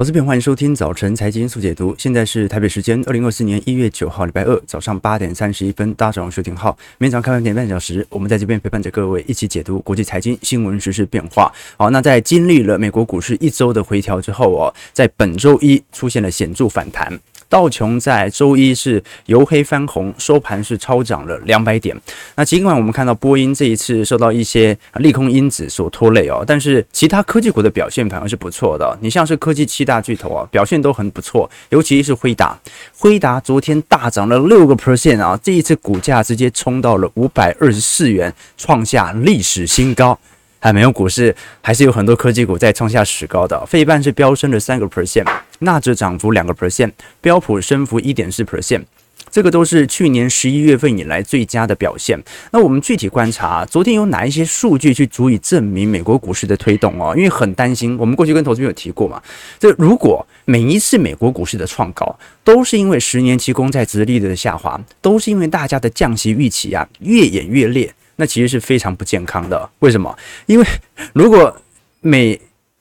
我是边，欢迎收听早晨财经速解读。现在是台北时间二零二四年一月九号，礼拜二早上八点三十一分，大家早上收听好。每早开盘点半小时，我们在这边陪伴着各位一起解读国际财经新闻、时事变化。好，那在经历了美国股市一周的回调之后哦，在本周一出现了显著反弹。道琼在周一是由黑翻红，收盘是超涨了两百点。那尽管我们看到波音这一次受到一些利空因子所拖累哦，但是其他科技股的表现反而是不错的。你像是科技七大巨头啊，表现都很不错，尤其是辉达，辉达昨天大涨了六个 percent 啊，这一次股价直接冲到了五百二十四元，创下历史新高。还没有股市，还是有很多科技股在创下史高的。费半是飙升了三个 percent，纳指涨幅两个 percent，标普升幅一点四 percent，这个都是去年十一月份以来最佳的表现。那我们具体观察，昨天有哪一些数据去足以证明美国股市的推动哦？因为很担心，我们过去跟投资朋友提过嘛，这如果每一次美国股市的创高都是因为十年期公债殖利率的下滑，都是因为大家的降息预期啊越演越烈。那其实是非常不健康的。为什么？因为如果美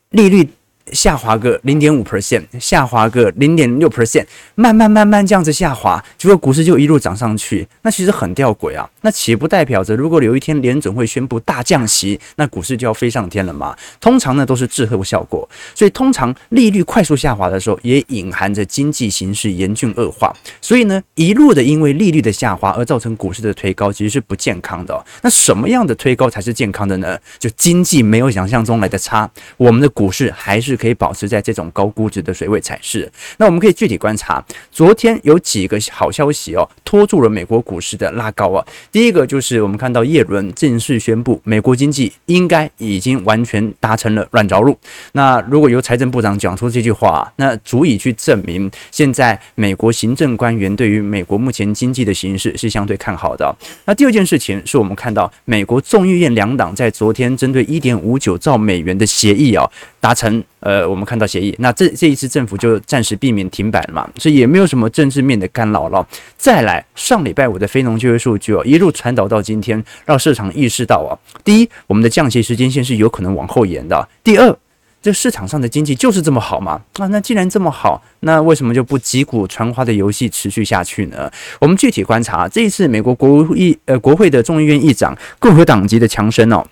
利率下滑个零点五 percent，下滑个零点六 percent，慢慢慢慢这样子下滑，结果股市就一路涨上去，那其实很吊诡啊。那岂不代表着，如果有一天联准会宣布大降息，那股市就要飞上天了吗？通常呢都是滞后效果，所以通常利率快速下滑的时候，也隐含着经济形势严峻恶化。所以呢，一路的因为利率的下滑而造成股市的推高，其实是不健康的。那什么样的推高才是健康的呢？就经济没有想象中来的差，我们的股市还是。可以保持在这种高估值的水位才是。那我们可以具体观察，昨天有几个好消息哦，拖住了美国股市的拉高啊。第一个就是我们看到耶伦正式宣布，美国经济应该已经完全达成了软着陆。那如果由财政部长讲出这句话，那足以去证明现在美国行政官员对于美国目前经济的形势是相对看好的。那第二件事情是我们看到美国众议院两党在昨天针对一点五九兆美元的协议啊达成。呃，我们看到协议，那这这一次政府就暂时避免停摆了嘛，所以也没有什么政治面的干扰了。再来，上礼拜五的非农就业数据哦，一路传导到今天，让市场意识到啊，第一，我们的降息时间线是有可能往后延的；第二，这市场上的经济就是这么好嘛，啊，那既然这么好，那为什么就不击鼓传花的游戏持续下去呢？我们具体观察，这一次美国国务议呃国会的众议院议长共和党籍的强生哦。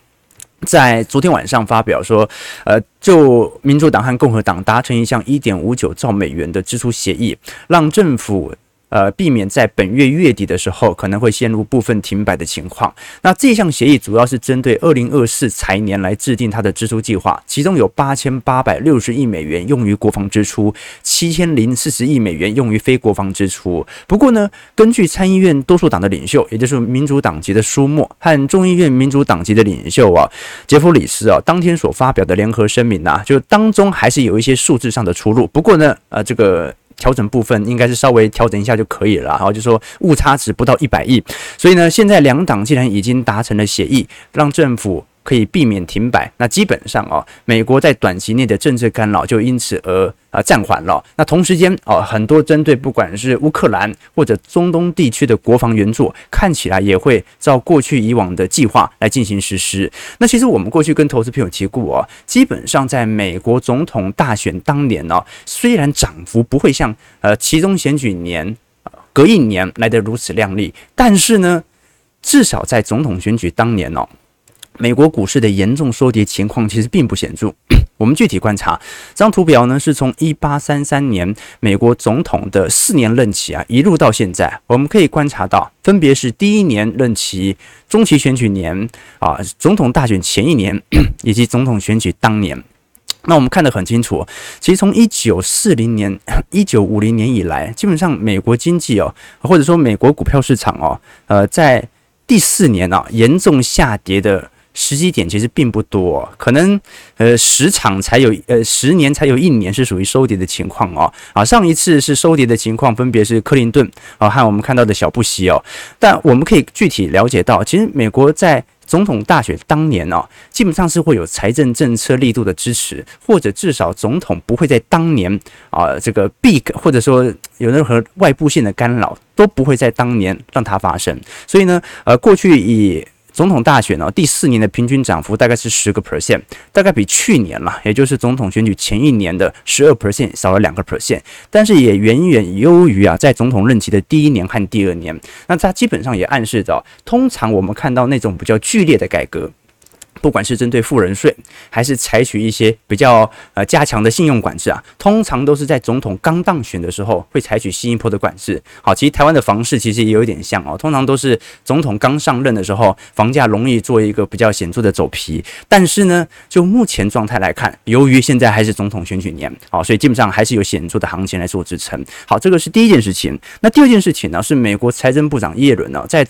在昨天晚上发表说，呃，就民主党和共和党达成一项一点五九兆美元的支出协议，让政府。呃，避免在本月月底的时候可能会陷入部分停摆的情况。那这项协议主要是针对二零二四财年来制定它的支出计划，其中有八千八百六十亿美元用于国防支出，七千零四十亿美元用于非国防支出。不过呢，根据参议院多数党的领袖，也就是民主党籍的舒默和众议院民主党籍的领袖啊杰弗里斯啊，当天所发表的联合声明呢、啊，就当中还是有一些数字上的出入。不过呢，呃，这个。调整部分应该是稍微调整一下就可以了，然后就说误差值不到一百亿，所以呢，现在两党既然已经达成了协议，让政府。可以避免停摆，那基本上哦，美国在短期内的政治干扰就因此而啊暂缓了。那同时间哦，很多针对不管是乌克兰或者中东地区的国防援助，看起来也会照过去以往的计划来进行实施。那其实我们过去跟投资朋友提过哦，基本上在美国总统大选当年呢，虽然涨幅不会像呃其中选举年隔一年来得如此亮丽，但是呢，至少在总统选举当年哦。美国股市的严重收跌情况其实并不显著。我们具体观察这张图表呢，是从一八三三年美国总统的四年任期啊，一路到现在，我们可以观察到，分别是第一年任期、中期选举年啊、总统大选前一年 以及总统选举当年。那我们看得很清楚，其实从一九四零年、一九五零年以来，基本上美国经济哦，或者说美国股票市场哦，呃，在第四年啊严重下跌的。时机点其实并不多，可能呃十场才有呃十年才有一年是属于收跌的情况哦。啊，上一次是收跌的情况分别是克林顿啊和我们看到的小布希哦，但我们可以具体了解到，其实美国在总统大选当年哦，基本上是会有财政政策力度的支持，或者至少总统不会在当年啊这个 big 或者说有任何外部性的干扰都不会在当年让它发生，所以呢呃过去以总统大选呢，第四年的平均涨幅大概是十个 percent，大概比去年啦，也就是总统选举前一年的十二 percent 少了两个 percent，但是也远远优于啊，在总统任期的第一年和第二年。那它基本上也暗示着，通常我们看到那种比较剧烈的改革。不管是针对富人税，还是采取一些比较呃加强的信用管制啊，通常都是在总统刚当选的时候会采取新一波的管制。好，其实台湾的房市其实也有点像哦，通常都是总统刚上任的时候，房价容易做一个比较显著的走皮。但是呢，就目前状态来看，由于现在还是总统选举年，好，所以基本上还是有显著的行情来做支撑。好，这个是第一件事情。那第二件事情呢，是美国财政部长耶伦呢，在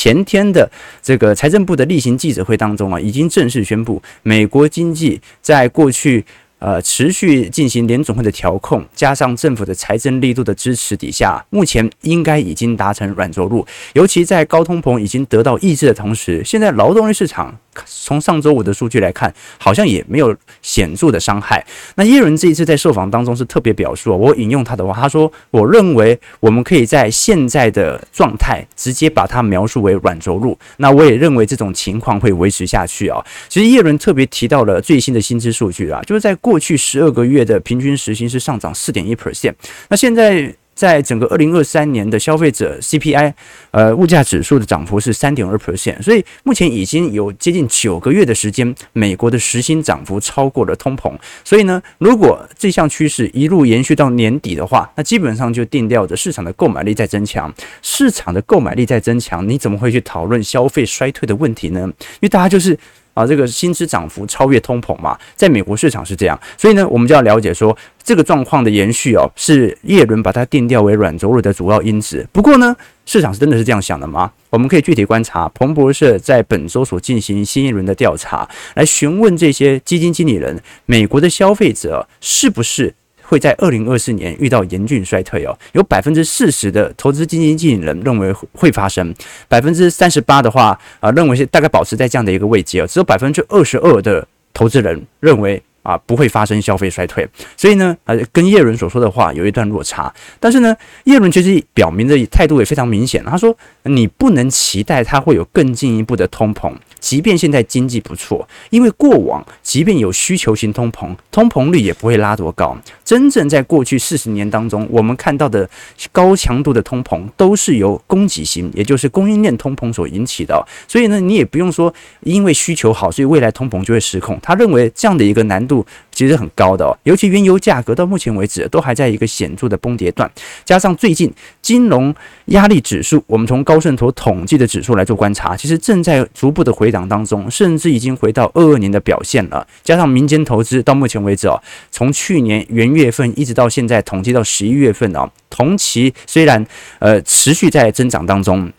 前天的这个财政部的例行记者会当中啊，已经正式宣布，美国经济在过去呃持续进行联总会的调控，加上政府的财政力度的支持底下，目前应该已经达成软着陆。尤其在高通膨已经得到抑制的同时，现在劳动力市场。从上周五的数据来看，好像也没有显著的伤害。那耶伦这一次在受访当中是特别表述，我引用他的话，他说：“我认为我们可以在现在的状态直接把它描述为软着陆。那我也认为这种情况会维持下去啊。”其实耶伦特别提到了最新的薪资数据啊，就是在过去十二个月的平均时薪是上涨四点一 percent。那现在。在整个二零二三年的消费者 CPI，呃，物价指数的涨幅是三点二 percent，所以目前已经有接近九个月的时间，美国的时薪涨幅超过了通膨。所以呢，如果这项趋势一路延续到年底的话，那基本上就定调着市场的购买力在增强。市场的购买力在增强，你怎么会去讨论消费衰退的问题呢？因为大家就是。啊，这个薪资涨幅超越通膨嘛，在美国市场是这样，所以呢，我们就要了解说这个状况的延续哦，是耶伦把它定调为软着陆的主要因子。不过呢，市场是真的是这样想的吗？我们可以具体观察彭博社在本周所进行新一轮的调查，来询问这些基金经理人，美国的消费者是不是？会在二零二四年遇到严峻衰退哦，有百分之四十的投资基金经理人认为会发生，百分之三十八的话啊认为是大概保持在这样的一个位阶哦，只有百分之二十二的投资人认为。啊，不会发生消费衰退，所以呢，呃，跟叶伦所说的话有一段落差。但是呢，叶伦其实表明的态度也非常明显，他说，你不能期待它会有更进一步的通膨，即便现在经济不错，因为过往即便有需求型通膨，通膨率也不会拉多高。真正在过去四十年当中，我们看到的高强度的通膨都是由供给型，也就是供应链通膨所引起的。所以呢，你也不用说因为需求好，所以未来通膨就会失控。他认为这样的一个难度其实很高的哦，尤其原油价格到目前为止都还在一个显著的崩跌段，加上最近金融压力指数，我们从高盛所统计的指数来做观察，其实正在逐步的回档当中，甚至已经回到二二年的表现了。加上民间投资到目前为止啊，从去年元月份一直到现在统计到十一月份啊，同期虽然呃持续在增长当中，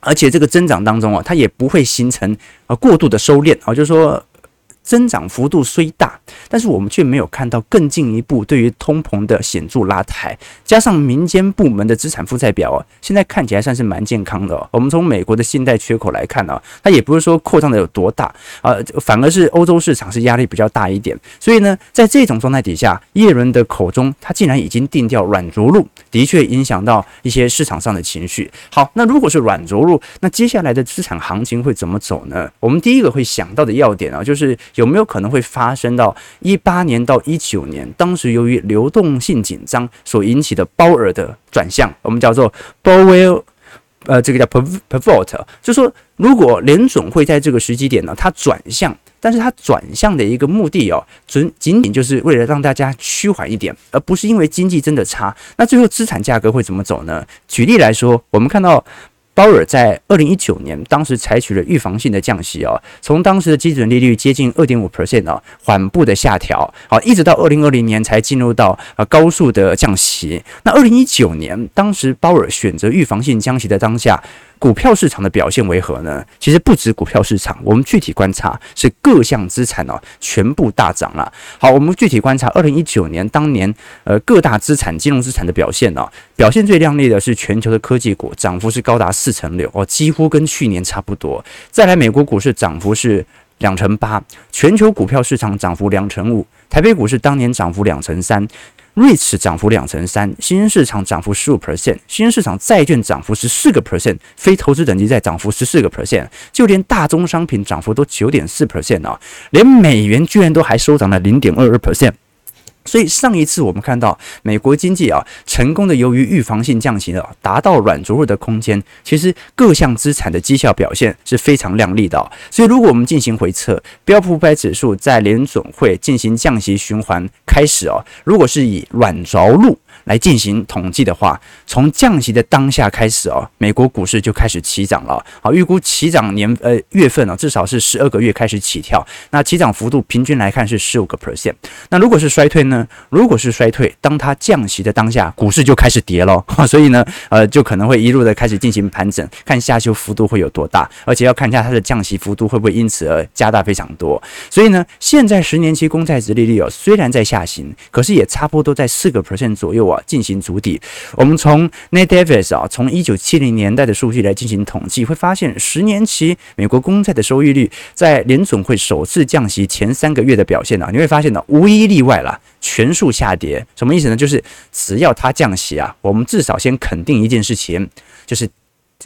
而且这个增长当中啊，它也不会形成呃过度的收敛啊，就是说。增长幅度虽大，但是我们却没有看到更进一步对于通膨的显著拉抬。加上民间部门的资产负债表啊，现在看起来算是蛮健康的。我们从美国的信贷缺口来看呢，它也不是说扩张的有多大啊，反而是欧洲市场是压力比较大一点。所以呢，在这种状态底下，耶伦的口中他竟然已经定调软着陆，的确影响到一些市场上的情绪。好，那如果是软着陆，那接下来的资产行情会怎么走呢？我们第一个会想到的要点啊，就是。有没有可能会发生到一八年到一九年？当时由于流动性紧张所引起的鲍尔的转向，我们叫做鲍威尔，呃，这个叫 pivot，就说，如果联总会在这个时机点呢，它转向，但是它转向的一个目的哦，仅仅仅就是为了让大家趋缓一点，而不是因为经济真的差。那最后资产价格会怎么走呢？举例来说，我们看到。鲍尔在二零一九年，当时采取了预防性的降息哦，从当时的基准利率接近二点五 percent 哦，缓步的下调，好，一直到二零二零年才进入到呃高速的降息。那二零一九年，当时鲍尔选择预防性降息的当下。股票市场的表现为何呢？其实不止股票市场，我们具体观察是各项资产哦，全部大涨了。好，我们具体观察二零一九年当年呃各大资产金融资产的表现哦，表现最亮丽的是全球的科技股，涨幅是高达四成六哦，几乎跟去年差不多。再来，美国股市涨幅是两成八，全球股票市场涨幅两成五，台北股市当年涨幅两成三。瑞士涨幅两成三，新兴市场涨幅十五 percent，新兴市场债券涨幅十四个 percent，非投资等级债涨幅十四个 percent，就连大宗商品涨幅都九点四 percent 啊，连美元居然都还收涨了零点二二 percent。所以上一次我们看到美国经济啊成功的由于预防性降息了，达到软着陆的空间，其实各项资产的绩效表现是非常亮丽的。所以如果我们进行回测，标普五百指数在联总会进行降息循环开始哦，如果是以软着陆。来进行统计的话，从降息的当下开始哦，美国股市就开始起涨了。好，预估起涨年呃月份呢，至少是十二个月开始起跳。那起涨幅度平均来看是十五个 percent。那如果是衰退呢？如果是衰退，当它降息的当下，股市就开始跌了。所以呢，呃，就可能会一路的开始进行盘整，看下修幅度会有多大，而且要看一下它的降息幅度会不会因此而加大非常多。所以呢，现在十年期公债值利率哦，虽然在下行，可是也差不多在四个 percent 左右啊。进行筑底，我们从 Nate Davis 啊，从一九七零年代的数据来进行统计，会发现十年期美国公债的收益率在联总会首次降息前三个月的表现呢，你会发现呢，无一例外啦，全数下跌。什么意思呢？就是只要它降息啊，我们至少先肯定一件事情，就是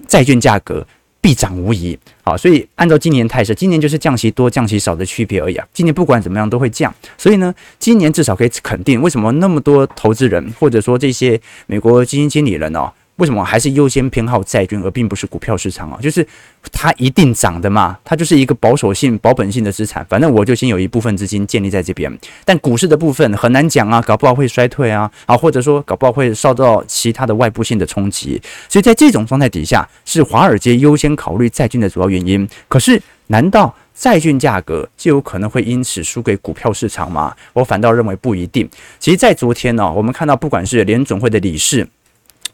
债券价格。必涨无疑，好，所以按照今年态势，今年就是降息多降息少的区别而已啊。今年不管怎么样都会降，所以呢，今年至少可以肯定，为什么那么多投资人或者说这些美国基金经理人哦。为什么还是优先偏好债券，而并不是股票市场啊？就是它一定涨的嘛，它就是一个保守性、保本性的资产。反正我就先有一部分资金建立在这边，但股市的部分很难讲啊，搞不好会衰退啊，啊，或者说搞不好会受到其他的外部性的冲击。所以在这种状态底下，是华尔街优先考虑债券的主要原因。可是，难道债券价格就有可能会因此输给股票市场吗？我反倒认为不一定。其实，在昨天呢，我们看到不管是联准会的理事。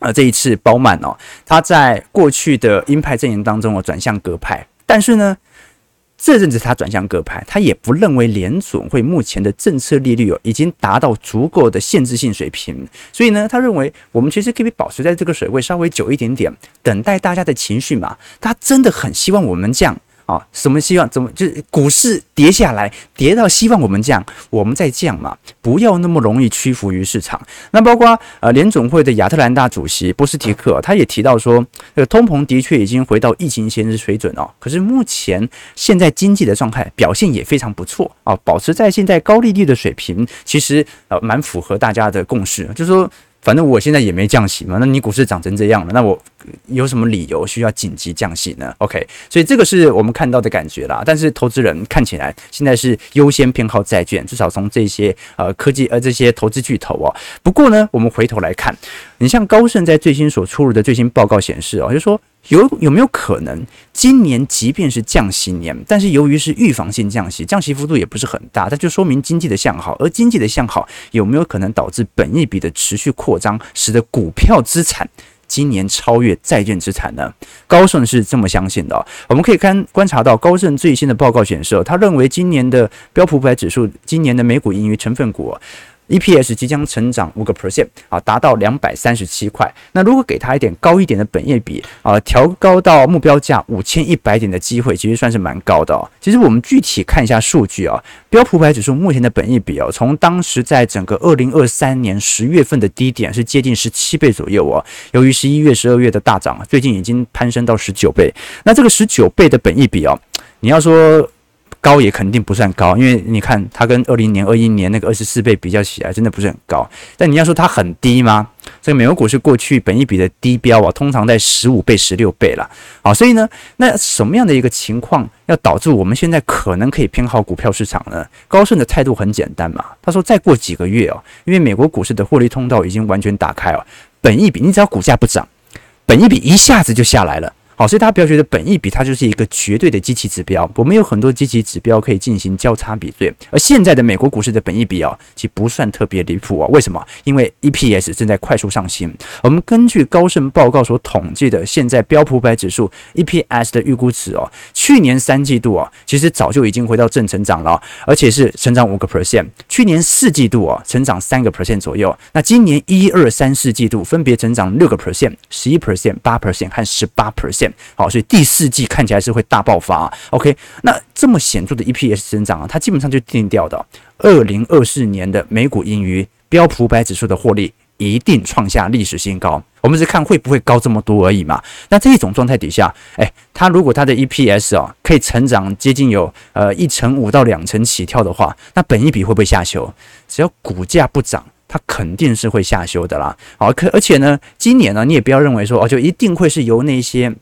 呃，这一次鲍曼哦，他在过去的鹰派阵营当中哦，转向鸽派，但是呢，这阵子他转向鸽派，他也不认为联准会目前的政策利率哦，已经达到足够的限制性水平，所以呢，他认为我们其实可以保持在这个水位稍微久一点点，等待大家的情绪嘛，他真的很希望我们这啊，什么希望？怎么就股市跌下来，跌到希望我们降，我们再降嘛，不要那么容易屈服于市场。那包括呃联总会的亚特兰大主席波斯提克，他也提到说，这个通膨的确已经回到疫情前的水准哦。可是目前现在经济的状态表现也非常不错啊，保持在现在高利率的水平，其实呃蛮符合大家的共识，就是说。反正我现在也没降息嘛，那你股市涨成这样了，那我有什么理由需要紧急降息呢？OK，所以这个是我们看到的感觉啦。但是投资人看起来现在是优先偏好债券，至少从这些呃科技呃这些投资巨头哦。不过呢，我们回头来看，你像高盛在最新所出炉的最新报告显示哦，就是说。有有没有可能，今年即便是降息年，但是由于是预防性降息，降息幅度也不是很大，它就说明经济的向好。而经济的向好有没有可能导致本一比的持续扩张，使得股票资产今年超越债券资产呢？高盛是这么相信的。我们可以看观察到高盛最新的报告显示，他认为今年的标普五百指数，今年的美股盈余成分股。EPS 即将成长五个 percent 啊，达到两百三十七块。那如果给它一点高一点的本益比啊，调高到目标价五千一百点的机会，其实算是蛮高的。其实我们具体看一下数据啊，标普五百指数目前的本益比哦，从当时在整个二零二三年十月份的低点是接近十七倍左右哦。由于十一月、十二月的大涨，最近已经攀升到十九倍。那这个十九倍的本益比哦，你要说。高也肯定不算高，因为你看它跟二零年、二一年那个二十四倍比较起来，真的不是很高。但你要说它很低吗？这个美国股市过去本一比的低标啊，通常在十五倍、十六倍了。好，所以呢，那什么样的一个情况要导致我们现在可能可以偏好股票市场呢？高盛的态度很简单嘛，他说再过几个月哦，因为美国股市的获利通道已经完全打开了，本一比你只要股价不涨，本一比一下子就下来了。好，所以大家不要觉得本益比它就是一个绝对的积极指标，我们有很多积极指标可以进行交叉比对。而现在的美国股市的本益比啊，其实不算特别离谱啊。为什么？因为 EPS 正在快速上行。我们根据高盛报告所统计的，现在标普百指数 EPS 的预估值哦，去年三季度啊，其实早就已经回到正成长了，而且是成长五个 percent。去年四季度啊，成长三个 percent 左右。那今年一二三四季度分别成长六个 percent、十一 percent、八 percent 和十八 percent。好，所以第四季看起来是会大爆发。OK，那这么显著的 EPS 增长啊，它基本上就定调的，二零二四年的美股盈余标普百指数的获利一定创下历史新高。我们是看会不会高这么多而已嘛。那这种状态底下，哎，它如果它的 EPS 啊可以成长接近有呃一成五到两成起跳的话，那本一比会不会下修？只要股价不涨，它肯定是会下修的啦。好，可而且呢，今年呢，你也不要认为说哦，就一定会是由那些。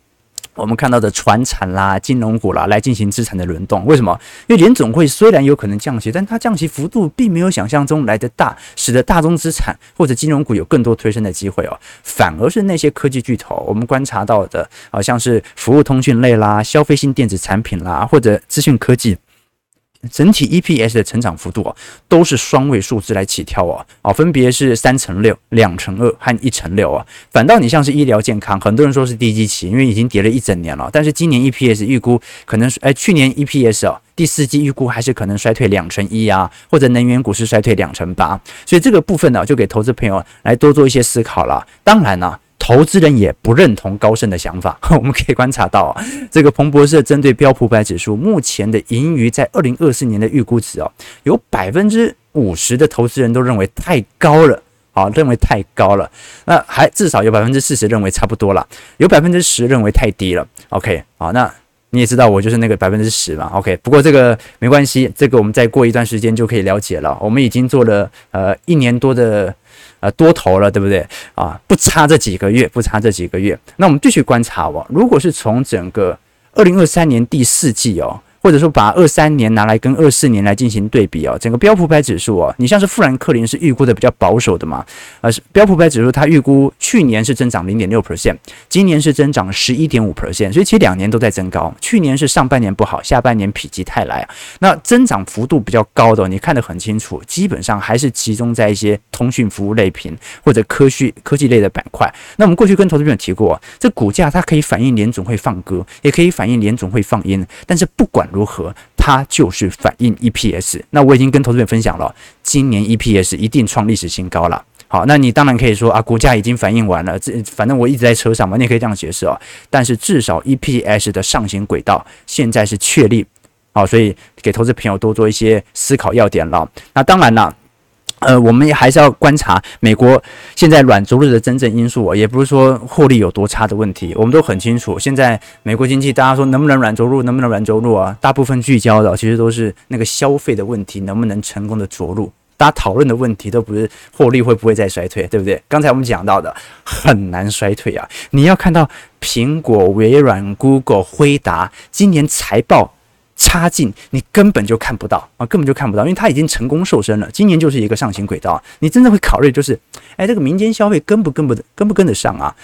我们看到的船产啦、金融股啦，来进行资产的轮动，为什么？因为联总会虽然有可能降息，但它降息幅度并没有想象中来得大，使得大宗资产或者金融股有更多推升的机会哦。反而是那些科技巨头，我们观察到的，好像是服务通讯类啦、消费性电子产品啦，或者资讯科技。整体 EPS 的成长幅度啊，都是双位数字来起跳啊，啊，分别是三成六、两成二和一成六啊。反倒你像是医疗健康，很多人说是低基期，因为已经跌了一整年了。但是今年 EPS 预估可能，哎，去年 EPS 啊，第四季预估还是可能衰退两成一啊，或者能源股是衰退两成八。所以这个部分呢，就给投资朋友来多做一些思考了。当然呢。投资人也不认同高盛的想法，我们可以观察到，这个彭博社针对标普百指数目前的盈余在二零二四年的预估值哦，有百分之五十的投资人都认为太高了，好，认为太高了，那还至少有百分之四十认为差不多了，有百分之十认为太低了。OK，好，那你也知道我就是那个百分之十嘛。OK，不过这个没关系，这个我们再过一段时间就可以了解了。我们已经做了呃一年多的。呃，多头了，对不对啊？不差这几个月，不差这几个月。那我们继续观察哦。如果是从整个二零二三年第四季哦。或者说把二三年拿来跟二四年来进行对比哦，整个标普百指数哦，你像是富兰克林是预估的比较保守的嘛，呃，标普百指数它预估去年是增长零点六 percent，今年是增长十一点五 percent，所以其实两年都在增高。去年是上半年不好，下半年否极泰来，那增长幅度比较高的，你看得很清楚，基本上还是集中在一些通讯服务类品或者科技科技类的板块。那我们过去跟投资朋友提过，这股价它可以反映联总会放鸽，也可以反映联总会放鹰，但是不管。如何？它就是反映 EPS。那我已经跟投资朋友分享了，今年 EPS 一定创历史新高了。好，那你当然可以说啊，股价已经反映完了，这反正我一直在车上嘛，你也可以这样解释哦。但是至少 EPS 的上行轨道现在是确立，好，所以给投资朋友多做一些思考要点了。那当然了。呃，我们也还是要观察美国现在软着陆的真正因素，也不是说获利有多差的问题，我们都很清楚。现在美国经济，大家说能不能软着陆，能不能软着陆啊？大部分聚焦的其实都是那个消费的问题，能不能成功的着陆？大家讨论的问题都不是获利会不会再衰退，对不对？刚才我们讲到的很难衰退啊，你要看到苹果、微软、Google、辉达今年财报。差劲，你根本就看不到啊，根本就看不到，因为它已经成功瘦身了。今年就是一个上行轨道，你真的会考虑就是，哎，这个民间消费跟不跟不跟不跟得上啊？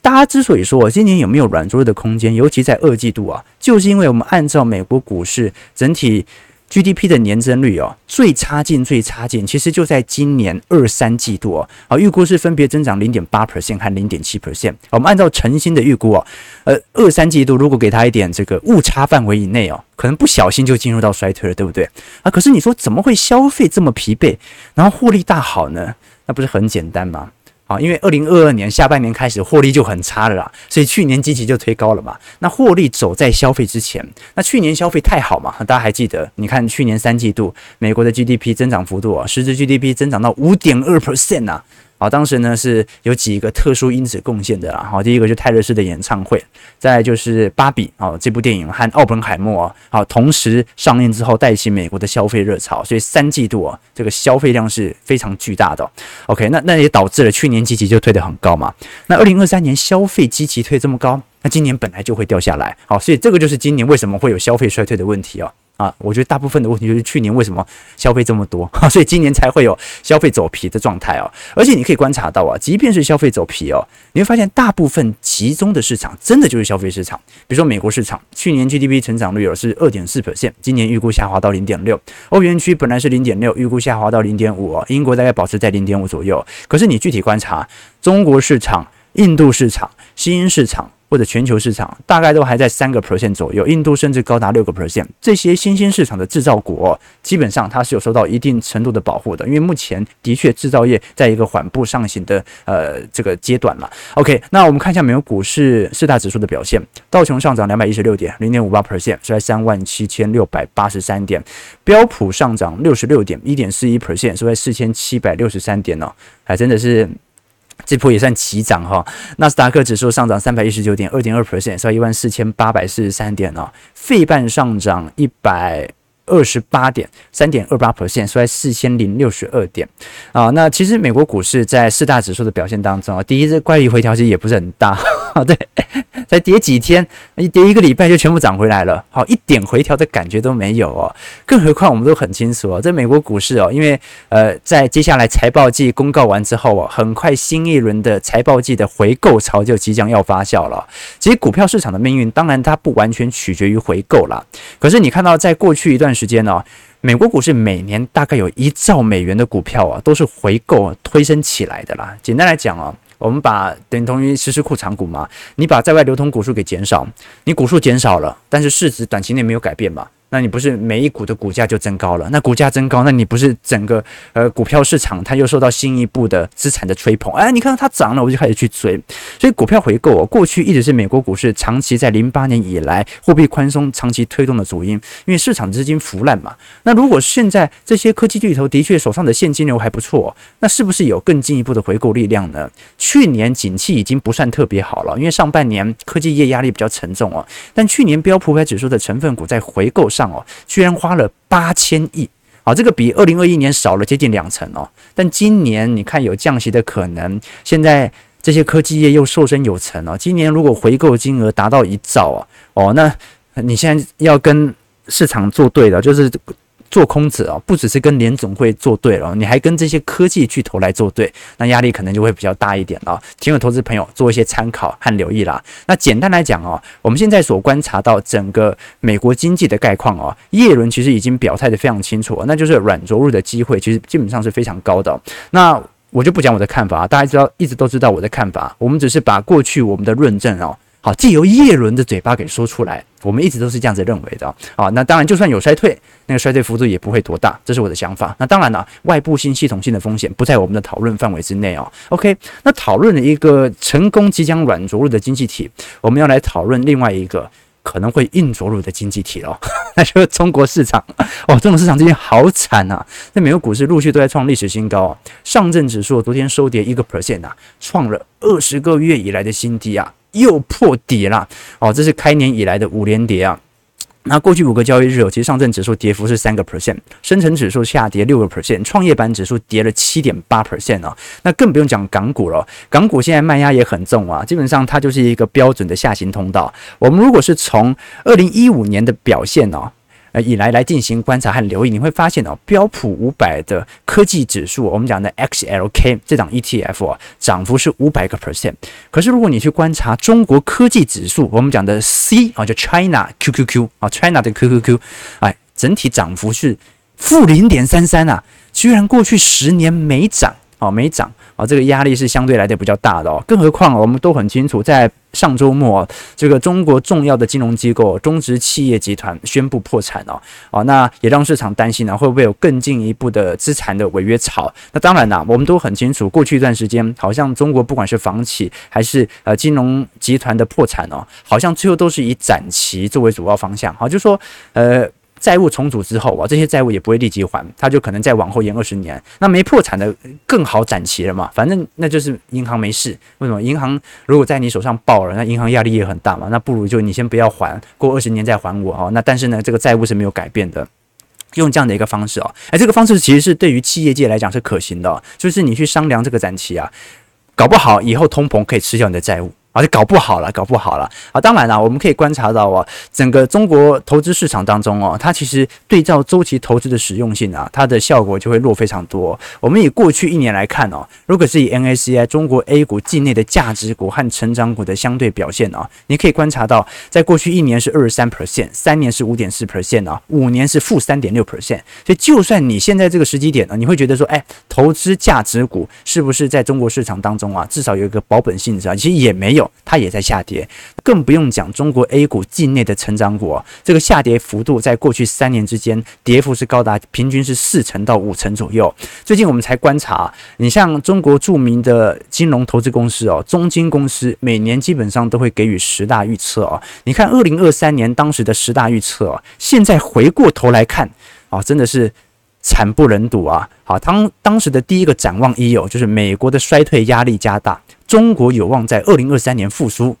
大家之所以说今年有没有软着陆的空间，尤其在二季度啊，就是因为我们按照美国股市整体。GDP 的年增率哦，最差劲，最差劲，其实就在今年二三季度哦，啊，预估是分别增长零点八 percent 和零点七 percent。我们按照晨星的预估哦，呃，二三季度如果给他一点这个误差范围以内哦，可能不小心就进入到衰退了，对不对？啊，可是你说怎么会消费这么疲惫，然后获利大好呢？那不是很简单吗？啊，因为二零二二年下半年开始获利就很差了啦，所以去年积极就推高了嘛。那获利走在消费之前，那去年消费太好嘛，大家还记得？你看去年三季度美国的 GDP 增长幅度啊，实质 GDP 增长到五点二 percent 呐。好，当时呢是有几个特殊因子贡献的啦。好，第一个就泰勒斯的演唱会，再就是芭比哦这部电影和奥本海默好同时上映之后带起美国的消费热潮，所以三季度啊这个消费量是非常巨大的。OK，那那也导致了去年积极就推得很高嘛。那二零二三年消费积极推这么高，那今年本来就会掉下来。好，所以这个就是今年为什么会有消费衰退的问题哦。啊，我觉得大部分的问题就是去年为什么消费这么多，所以今年才会有消费走皮的状态哦。而且你可以观察到啊，即便是消费走皮哦，你会发现大部分集中的市场真的就是消费市场。比如说美国市场，去年 GDP 成长率有是二点四 percent，今年预估下滑到零点六。欧元区本来是零点六，预估下滑到零点五。英国大概保持在零点五左右。可是你具体观察中国市场、印度市场、新兴市场。或者全球市场大概都还在三个 percent 左右，印度甚至高达六个 percent。这些新兴市场的制造国，哦，基本上它是有受到一定程度的保护的，因为目前的确制造业在一个缓步上行的呃这个阶段了。OK，那我们看一下美国股市四大指数的表现，道琼上涨两百一十六点，零点五八 percent，收在三万七千六百八十三点；标普上涨六十六点，一点四一 percent，收在四千七百六十三点哦，还真的是。这波也算齐涨哈，纳斯达克指数上涨三百一十九点二点二 percent，收一万四千八百四十三点哦。费半上涨一百二十八点三点二八 percent，收在四千零六十二点啊。那其实美国股市在四大指数的表现当中啊，第一是怪异回调其实也不是很大，啊对。才跌几天，一跌一个礼拜就全部涨回来了，好，一点回调的感觉都没有哦。更何况我们都很清楚哦，在美国股市哦，因为呃，在接下来财报季公告完之后哦，很快新一轮的财报季的回购潮就即将要发酵了。其实股票市场的命运，当然它不完全取决于回购啦。可是你看到在过去一段时间呢，美国股市每年大概有一兆美元的股票啊，都是回购推升起来的啦。简单来讲哦。我们把等同于实施库藏股嘛，你把在外流通股数给减少，你股数减少了，但是市值短期内没有改变嘛。那你不是每一股的股价就增高了？那股价增高，那你不是整个呃股票市场它又受到新一步的资产的吹捧？哎，你看到它涨了，我就开始去追。所以股票回购哦，过去一直是美国股市长期在零八年以来货币宽松长期推动的主因，因为市场资金腐烂嘛。那如果现在这些科技巨头的确手上的现金流还不错，那是不是有更进一步的回购力量呢？去年景气已经不算特别好了，因为上半年科技业压力比较沉重哦。但去年标普五百指数的成分股在回购上哦，居然花了八千亿，啊，这个比二零二一年少了接近两成哦。但今年你看有降息的可能，现在这些科技业又瘦身有成哦。今年如果回购金额达到一兆啊，哦，那你现在要跟市场作对的，就是。做空者哦，不只是跟联总会作对了，你还跟这些科技巨头来作对，那压力可能就会比较大一点了。请有投资朋友做一些参考和留意啦。那简单来讲哦，我们现在所观察到整个美国经济的概况哦，耶伦其实已经表态得非常清楚，那就是软着陆的机会其实基本上是非常高的。那我就不讲我的看法，大家知道一直都知道我的看法，我们只是把过去我们的论证哦。好，借由叶伦的嘴巴给说出来，我们一直都是这样子认为的。啊，那当然，就算有衰退，那个衰退幅度也不会多大，这是我的想法。那当然了，外部性系统性的风险不在我们的讨论范围之内哦。OK，那讨论了一个成功即将软着陆的经济体，我们要来讨论另外一个可能会硬着陆的经济体哦，那就是中国市场。哦，中国市场最近好惨啊！那美国股市陆续都在创历史新高，上证指数昨天收跌一个 percent 啊，创了二十个月以来的新低啊。又破底了哦，这是开年以来的五连跌啊。那过去五个交易日，其实上证指数跌幅是三个 percent，深成指数下跌六个 percent，创业板指数跌了七点八 percent 哦。那更不用讲港股了，港股现在卖压也很重啊，基本上它就是一个标准的下行通道。我们如果是从二零一五年的表现哦。以来来进行观察和留意，你会发现哦，标普五百的科技指数，我们讲的 XLK 这档 ETF 啊，涨幅是五百个 percent。可是如果你去观察中国科技指数，我们讲的 C 啊，就 China QQQ 啊，China 的 QQQ，哎，整体涨幅是负零点三三啊，居然过去十年没涨哦，没涨。啊，这个压力是相对来的比较大的哦，更何况我们都很清楚，在上周末，这个中国重要的金融机构中植企业集团宣布破产哦，哦，那也让市场担心呢，会不会有更进一步的资产的违约潮？那当然啦，我们都很清楚，过去一段时间，好像中国不管是房企还是呃金融集团的破产哦，好像最后都是以展期作为主要方向，好，就说呃。债务重组之后啊，这些债务也不会立即还，它就可能再往后延二十年。那没破产的更好展期了嘛？反正那就是银行没事。为什么？银行如果在你手上爆了，那银行压力也很大嘛。那不如就你先不要还，过二十年再还我哦。那但是呢，这个债务是没有改变的，用这样的一个方式哦。哎，这个方式其实是对于企业界来讲是可行的，就是你去商量这个展期啊，搞不好以后通膨可以吃掉你的债务。而且搞不好了，搞不好了啊！当然了，我们可以观察到啊，整个中国投资市场当中哦，它其实对照周期投资的实用性啊，它的效果就会弱非常多。我们以过去一年来看哦，如果是以 MSCI 中国 A 股境内的价值股和成长股的相对表现啊，你可以观察到，在过去一年是二十三 percent，三年是五点四 percent 啊，五年是负三点六 percent。所以，就算你现在这个时机点呢，你会觉得说，哎，投资价值股是不是在中国市场当中啊，至少有一个保本性质啊？其实也没有。它也在下跌。更不用讲中国 A 股境内的成长股，这个下跌幅度在过去三年之间，跌幅是高达平均是四成到五成左右。最近我们才观察，你像中国著名的金融投资公司哦，中金公司每年基本上都会给予十大预测哦。你看二零二三年当时的十大预测，现在回过头来看啊，真的是。惨不忍睹啊！好，当当时的第一个展望一有，就是美国的衰退压力加大，中国有望在二零二三年复苏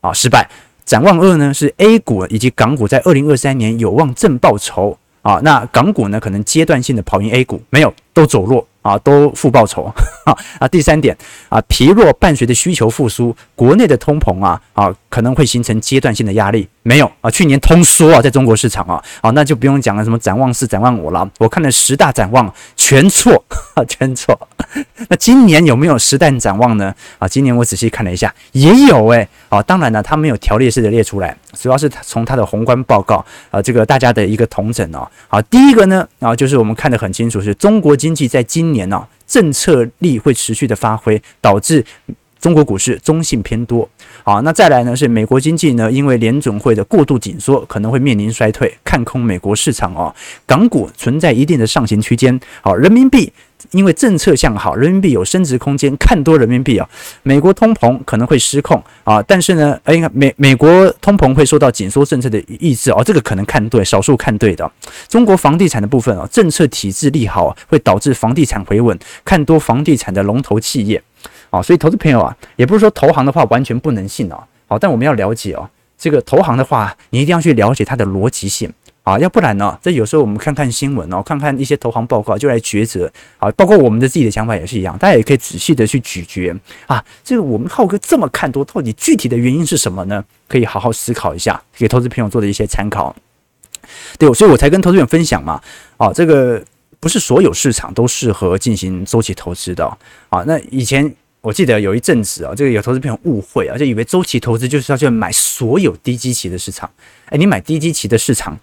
啊，失败。展望二呢是 A 股以及港股在二零二三年有望正报酬啊，那港股呢可能阶段性的跑赢 A 股，没有，都走弱。啊，都负报酬啊！啊，第三点啊，疲弱伴随着需求复苏，国内的通膨啊啊可能会形成阶段性的压力。没有啊，去年通缩啊，在中国市场啊，好、啊，那就不用讲了，什么展望四、展望五了。我看了十大展望，全错啊，全错。那今年有没有十大展望呢？啊，今年我仔细看了一下，也有诶、欸。啊，当然呢，它没有条列式的列出来，主要是从它的宏观报告啊，这个大家的一个统整哦。好，第一个呢啊，就是我们看得很清楚，是中国经济在今年呢、啊，政策力会持续的发挥，导致中国股市中性偏多。好，那再来呢是美国经济呢，因为联准会的过度紧缩，可能会面临衰退，看空美国市场哦。港股存在一定的上行区间。好，人民币。因为政策向好，人民币有升值空间，看多人民币啊。美国通膨可能会失控啊，但是呢，哎，美美国通膨会受到紧缩政策的抑制哦，这个可能看对，少数看对的。中国房地产的部分啊，政策体制利好，会导致房地产回稳，看多房地产的龙头企业啊。所以投资朋友啊，也不是说投行的话完全不能信哦，好，但我们要了解哦，这个投行的话，你一定要去了解它的逻辑性。啊，要不然呢？这有时候我们看看新闻哦，看看一些投行报告就来抉择啊。包括我们的自己的想法也是一样，大家也可以仔细的去咀嚼啊。这个我们浩哥这么看多，到底具体的原因是什么呢？可以好好思考一下，给投资朋友做的一些参考。对，所以我才跟投资朋友分享嘛。啊，这个不是所有市场都适合进行周期投资的啊。那以前我记得有一阵子啊，这个有投资朋友误会啊，就以为周期投资就是要去买所有低基期的市场。哎，你买低基期的市场。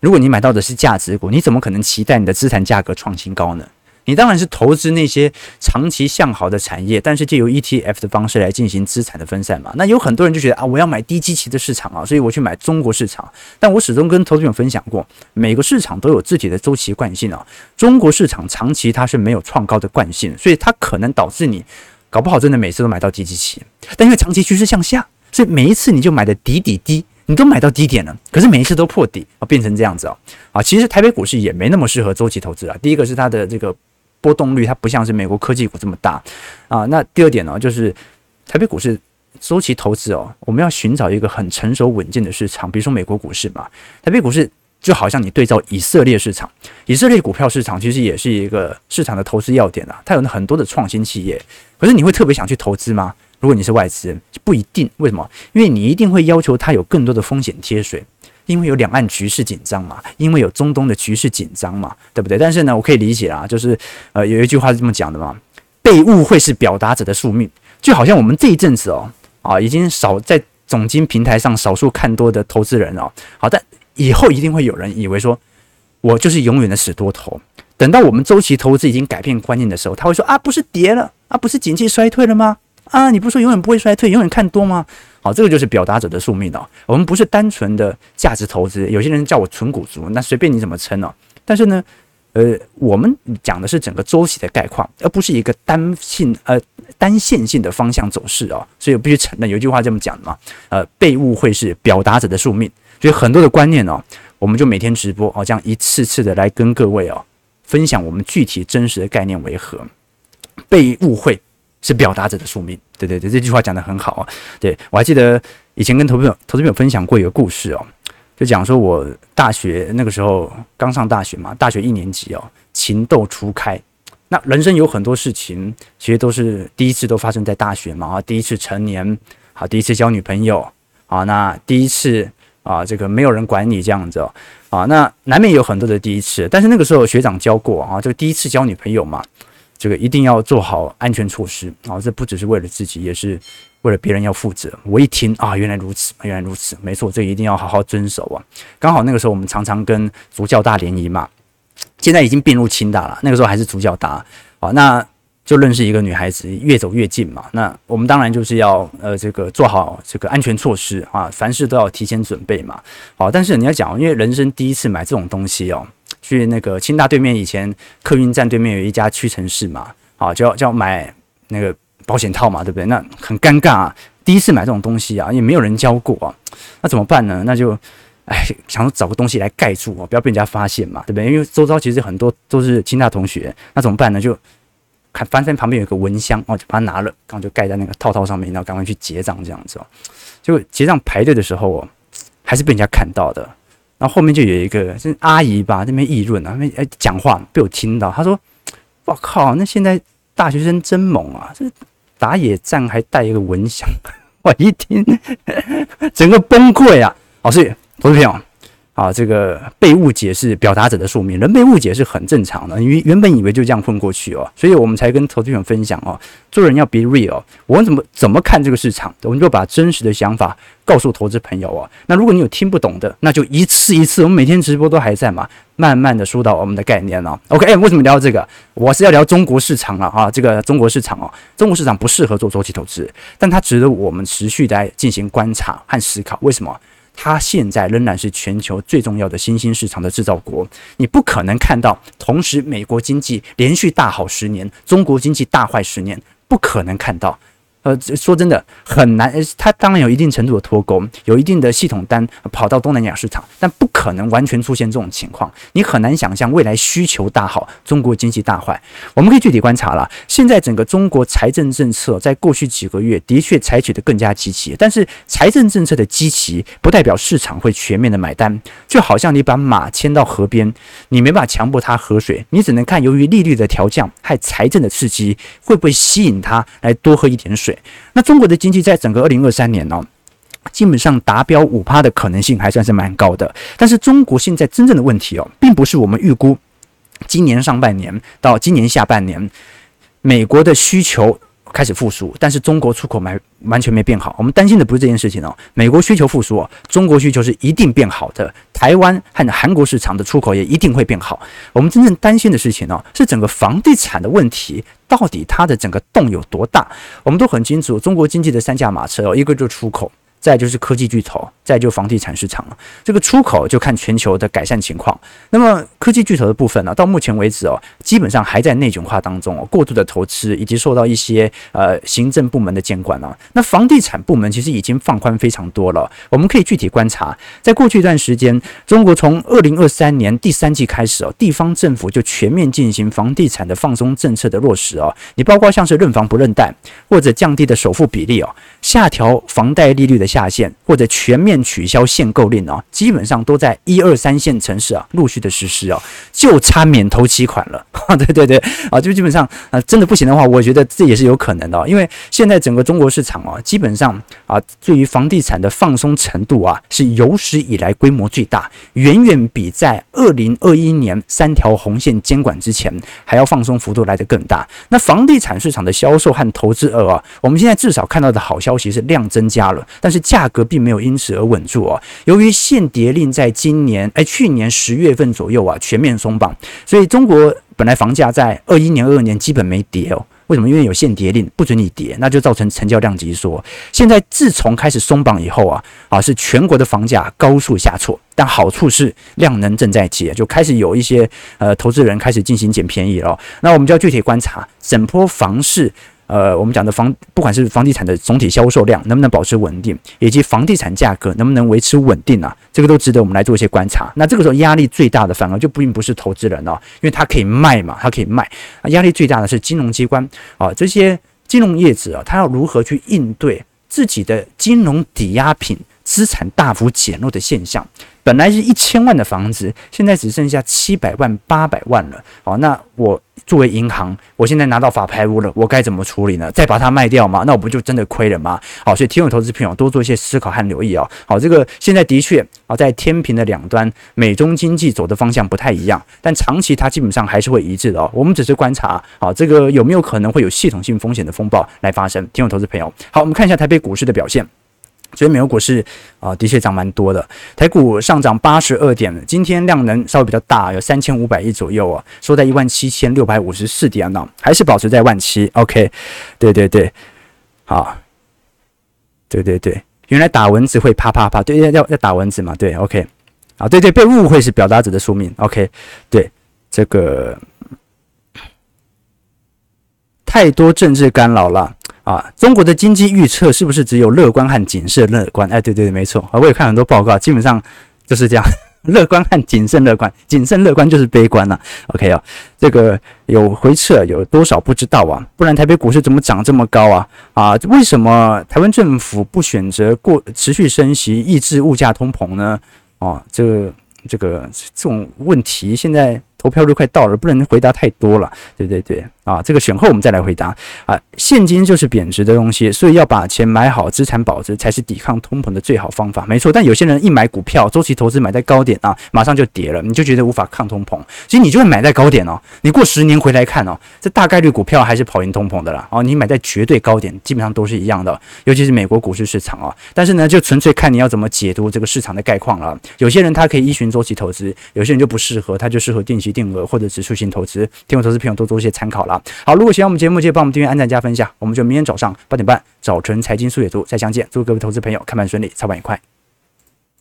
如果你买到的是价值股，你怎么可能期待你的资产价格创新高呢？你当然是投资那些长期向好的产业，但是借由 ETF 的方式来进行资产的分散嘛。那有很多人就觉得啊，我要买低基期的市场啊，所以我去买中国市场。但我始终跟投资者分享过，每个市场都有自己的周期惯性啊。中国市场长期它是没有创高的惯性，所以它可能导致你搞不好真的每次都买到低基期，但因为长期趋势向下，所以每一次你就买的底底低。你都买到低点了，可是每一次都破底啊，变成这样子啊啊！其实台北股市也没那么适合周期投资啊。第一个是它的这个波动率，它不像是美国科技股这么大啊。那第二点呢，就是台北股市周期投资哦，我们要寻找一个很成熟稳健的市场，比如说美国股市嘛。台北股市就好像你对照以色列市场，以色列股票市场其实也是一个市场的投资要点啊，它有很多的创新企业。可是你会特别想去投资吗？如果你是外资，不一定。为什么？因为你一定会要求它有更多的风险贴水，因为有两岸局势紧张嘛，因为有中东的局势紧张嘛，对不对？但是呢，我可以理解啊，就是呃，有一句话是这么讲的嘛，被误会是表达者的宿命。就好像我们这一阵子哦，啊，已经少在总经平台上少数看多的投资人哦，好，但以后一定会有人以为说，我就是永远的死多头。等到我们周期投资已经改变观念的时候，他会说啊，不是跌了啊，不是经济衰退了吗？啊，你不是说永远不会衰退，永远看多吗？好，这个就是表达者的宿命哦。我们不是单纯的价值投资，有些人叫我纯股族，那随便你怎么称哦。但是呢，呃，我们讲的是整个周期的概况，而不是一个单性呃单线性的方向走势哦。所以必须承认，有一句话这么讲的嘛，呃，被误会是表达者的宿命。所以很多的观念哦，我们就每天直播哦，这样一次次的来跟各位哦分享我们具体真实的概念为何，被误会。是表达者的宿命，对对对，这句话讲得很好啊。对，我还记得以前跟投资朋友、投资朋友分享过一个故事哦，就讲说我大学那个时候刚上大学嘛，大学一年级哦，情窦初开。那人生有很多事情，其实都是第一次都发生在大学嘛啊，第一次成年，好，第一次交女朋友啊，那第一次啊，这个没有人管你这样子哦，啊，那难免有很多的第一次，但是那个时候学长教过啊，就第一次交女朋友嘛。这个一定要做好安全措施啊！这不只是为了自己，也是为了别人要负责。我一听啊，原来如此，原来如此，没错，这一定要好好遵守啊！刚好那个时候我们常常跟主教大联谊嘛，现在已经并入清大了，那个时候还是主教大啊。那就认识一个女孩子，越走越近嘛。那我们当然就是要呃这个做好这个安全措施啊，凡事都要提前准备嘛。好，但是你要讲，因为人生第一次买这种东西哦，去那个清大对面以前客运站对面有一家屈臣氏嘛，好，就要就要买那个保险套嘛，对不对？那很尴尬啊，第一次买这种东西啊，也没有人教过啊，那怎么办呢？那就。哎，想找个东西来盖住哦，不要被人家发现嘛，对不对？因为周遭其实很多都是清大同学，那怎么办呢？就看翻翻旁边有个蚊香哦，就把它拿了，然后就盖在那个套套上面，然后赶快去结账这样子哦。结果结账排队的时候哦，还是被人家看到的。然后后面就有一个是阿姨吧，那边议论啊，那边讲话被我听到，她说：“我靠，那现在大学生真猛啊，这打野战还带一个蚊香。”我一听，整个崩溃啊！老师。投资朋友，啊，这个被误解是表达者的宿命，人被误解是很正常的。你原本以为就这样混过去哦，所以我们才跟投资朋友分享哦，做人要 be real。我们怎么怎么看这个市场，我们就把真实的想法告诉投资朋友哦。那如果你有听不懂的，那就一次一次，我们每天直播都还在嘛，慢慢的疏导我们的概念哦。OK，为什么聊这个？我是要聊中国市场了啊，这个中国市场哦，中国市场不适合做周期投资，但它值得我们持续的进行观察和思考。为什么？它现在仍然是全球最重要的新兴市场的制造国，你不可能看到同时美国经济连续大好十年，中国经济大坏十年，不可能看到。呃，说真的很难。它当然有一定程度的脱钩，有一定的系统单跑到东南亚市场，但不可能完全出现这种情况。你很难想象未来需求大好，中国经济大坏。我们可以具体观察了。现在整个中国财政政策在过去几个月的确采取的更加积极，但是财政政策的积极不代表市场会全面的买单。就好像你把马牵到河边，你没法强迫它喝水，你只能看由于利率的调降和财政的刺激会不会吸引它来多喝一点水。那中国的经济在整个二零二三年呢、基本上达标五趴的可能性还算是蛮高的。但是中国现在真正的问题哦，并不是我们预估今年上半年到今年下半年美国的需求。开始复苏，但是中国出口没完全没变好。我们担心的不是这件事情哦。美国需求复苏哦，中国需求是一定变好的。台湾和韩国市场的出口也一定会变好。我们真正担心的事情哦，是整个房地产的问题，到底它的整个洞有多大？我们都很清楚，中国经济的三驾马车哦，一个就是出口。再就是科技巨头，再就房地产市场了。这个出口就看全球的改善情况。那么科技巨头的部分呢，到目前为止哦，基本上还在内卷化当中哦，过度的投资以及受到一些呃行政部门的监管啊。那房地产部门其实已经放宽非常多了。我们可以具体观察，在过去一段时间，中国从二零二三年第三季开始哦，地方政府就全面进行房地产的放松政策的落实哦。你包括像是认房不认贷，或者降低的首付比例哦，下调房贷利率的。下线或者全面取消限购令啊，基本上都在一二三线城市啊陆续的实施啊，就差免头期款了。对对对啊，就基本上啊，真的不行的话，我觉得这也是有可能的。因为现在整个中国市场啊，基本上啊，对于房地产的放松程度啊，是有史以来规模最大，远远比在二零二一年三条红线监管之前还要放松幅度来得更大。那房地产市场的销售和投资额啊，我们现在至少看到的好消息是量增加了，但是。价格并没有因此而稳住哦。由于限跌令在今年哎去年十月份左右啊全面松绑，所以中国本来房价在二一年、二二年基本没跌哦。为什么？因为有限跌令，不准你跌，那就造成成交量急缩。现在自从开始松绑以后啊啊，是全国的房价高速下挫，但好处是量能正在接，就开始有一些呃投资人开始进行捡便宜了。那我们就要具体观察整波房市。呃，我们讲的房，不管是房地产的总体销售量能不能保持稳定，以及房地产价格能不能维持稳定啊，这个都值得我们来做一些观察。那这个时候压力最大的反而就不并不是投资人哦，因为他可以卖嘛，他可以卖。压力最大的是金融机关啊，这些金融业者啊，他要如何去应对自己的金融抵押品资产大幅减弱的现象？本来是一千万的房子，现在只剩下七百万、八百万了。好，那我作为银行，我现在拿到法拍屋了，我该怎么处理呢？再把它卖掉吗？那我不就真的亏了吗？好，所以提醒投资朋友多做一些思考和留意啊。好，这个现在的确啊，在天平的两端，美中经济走的方向不太一样，但长期它基本上还是会一致的哦。我们只是观察好，这个有没有可能会有系统性风险的风暴来发生？提醒投资朋友，好，我们看一下台北股市的表现。所以美国股市啊，的确涨蛮多的。台股上涨八十二点，今天量能稍微比较大，有三千五百亿左右啊，收在一万七千六百五十四点呢，还是保持在万七。OK，对对对，好，对对对，原来打蚊子会啪啪啪，对要，要要打蚊子嘛，对，OK，啊，对对，被误会是表达者的宿命，OK，对，这个太多政治干扰了。啊，中国的经济预测是不是只有乐观和谨慎乐观？哎，对对对，没错啊，我也看很多报告，基本上就是这样，乐观和谨慎乐观，谨慎乐观就是悲观了。OK 啊，这个有回撤有多少不知道啊？不然台北股市怎么涨这么高啊？啊，为什么台湾政府不选择过持续升息，抑制物价通膨呢？啊，这这个这种问题现在。投票日快到了，不能回答太多了。对对对，啊，这个选后我们再来回答啊。现金就是贬值的东西，所以要把钱买好，资产保值才是抵抗通膨的最好方法。没错，但有些人一买股票，周期投资买在高点啊，马上就跌了，你就觉得无法抗通膨。其实你就会买在高点哦，你过十年回来看哦，这大概率股票还是跑赢通膨的啦。哦，你买在绝对高点，基本上都是一样的，尤其是美国股市市场啊。但是呢，就纯粹看你要怎么解读这个市场的概况了。有些人他可以依循周期投资，有些人就不适合，他就适合定期。定额或者指数型投资，听我投资朋友多做一些参考啦好，如果喜欢我们节目，记得帮我们订阅、按赞、加分一下。我们就明天早上八点半早晨财经速解读再相见。祝各位投资朋友开盘顺利，操盘愉快。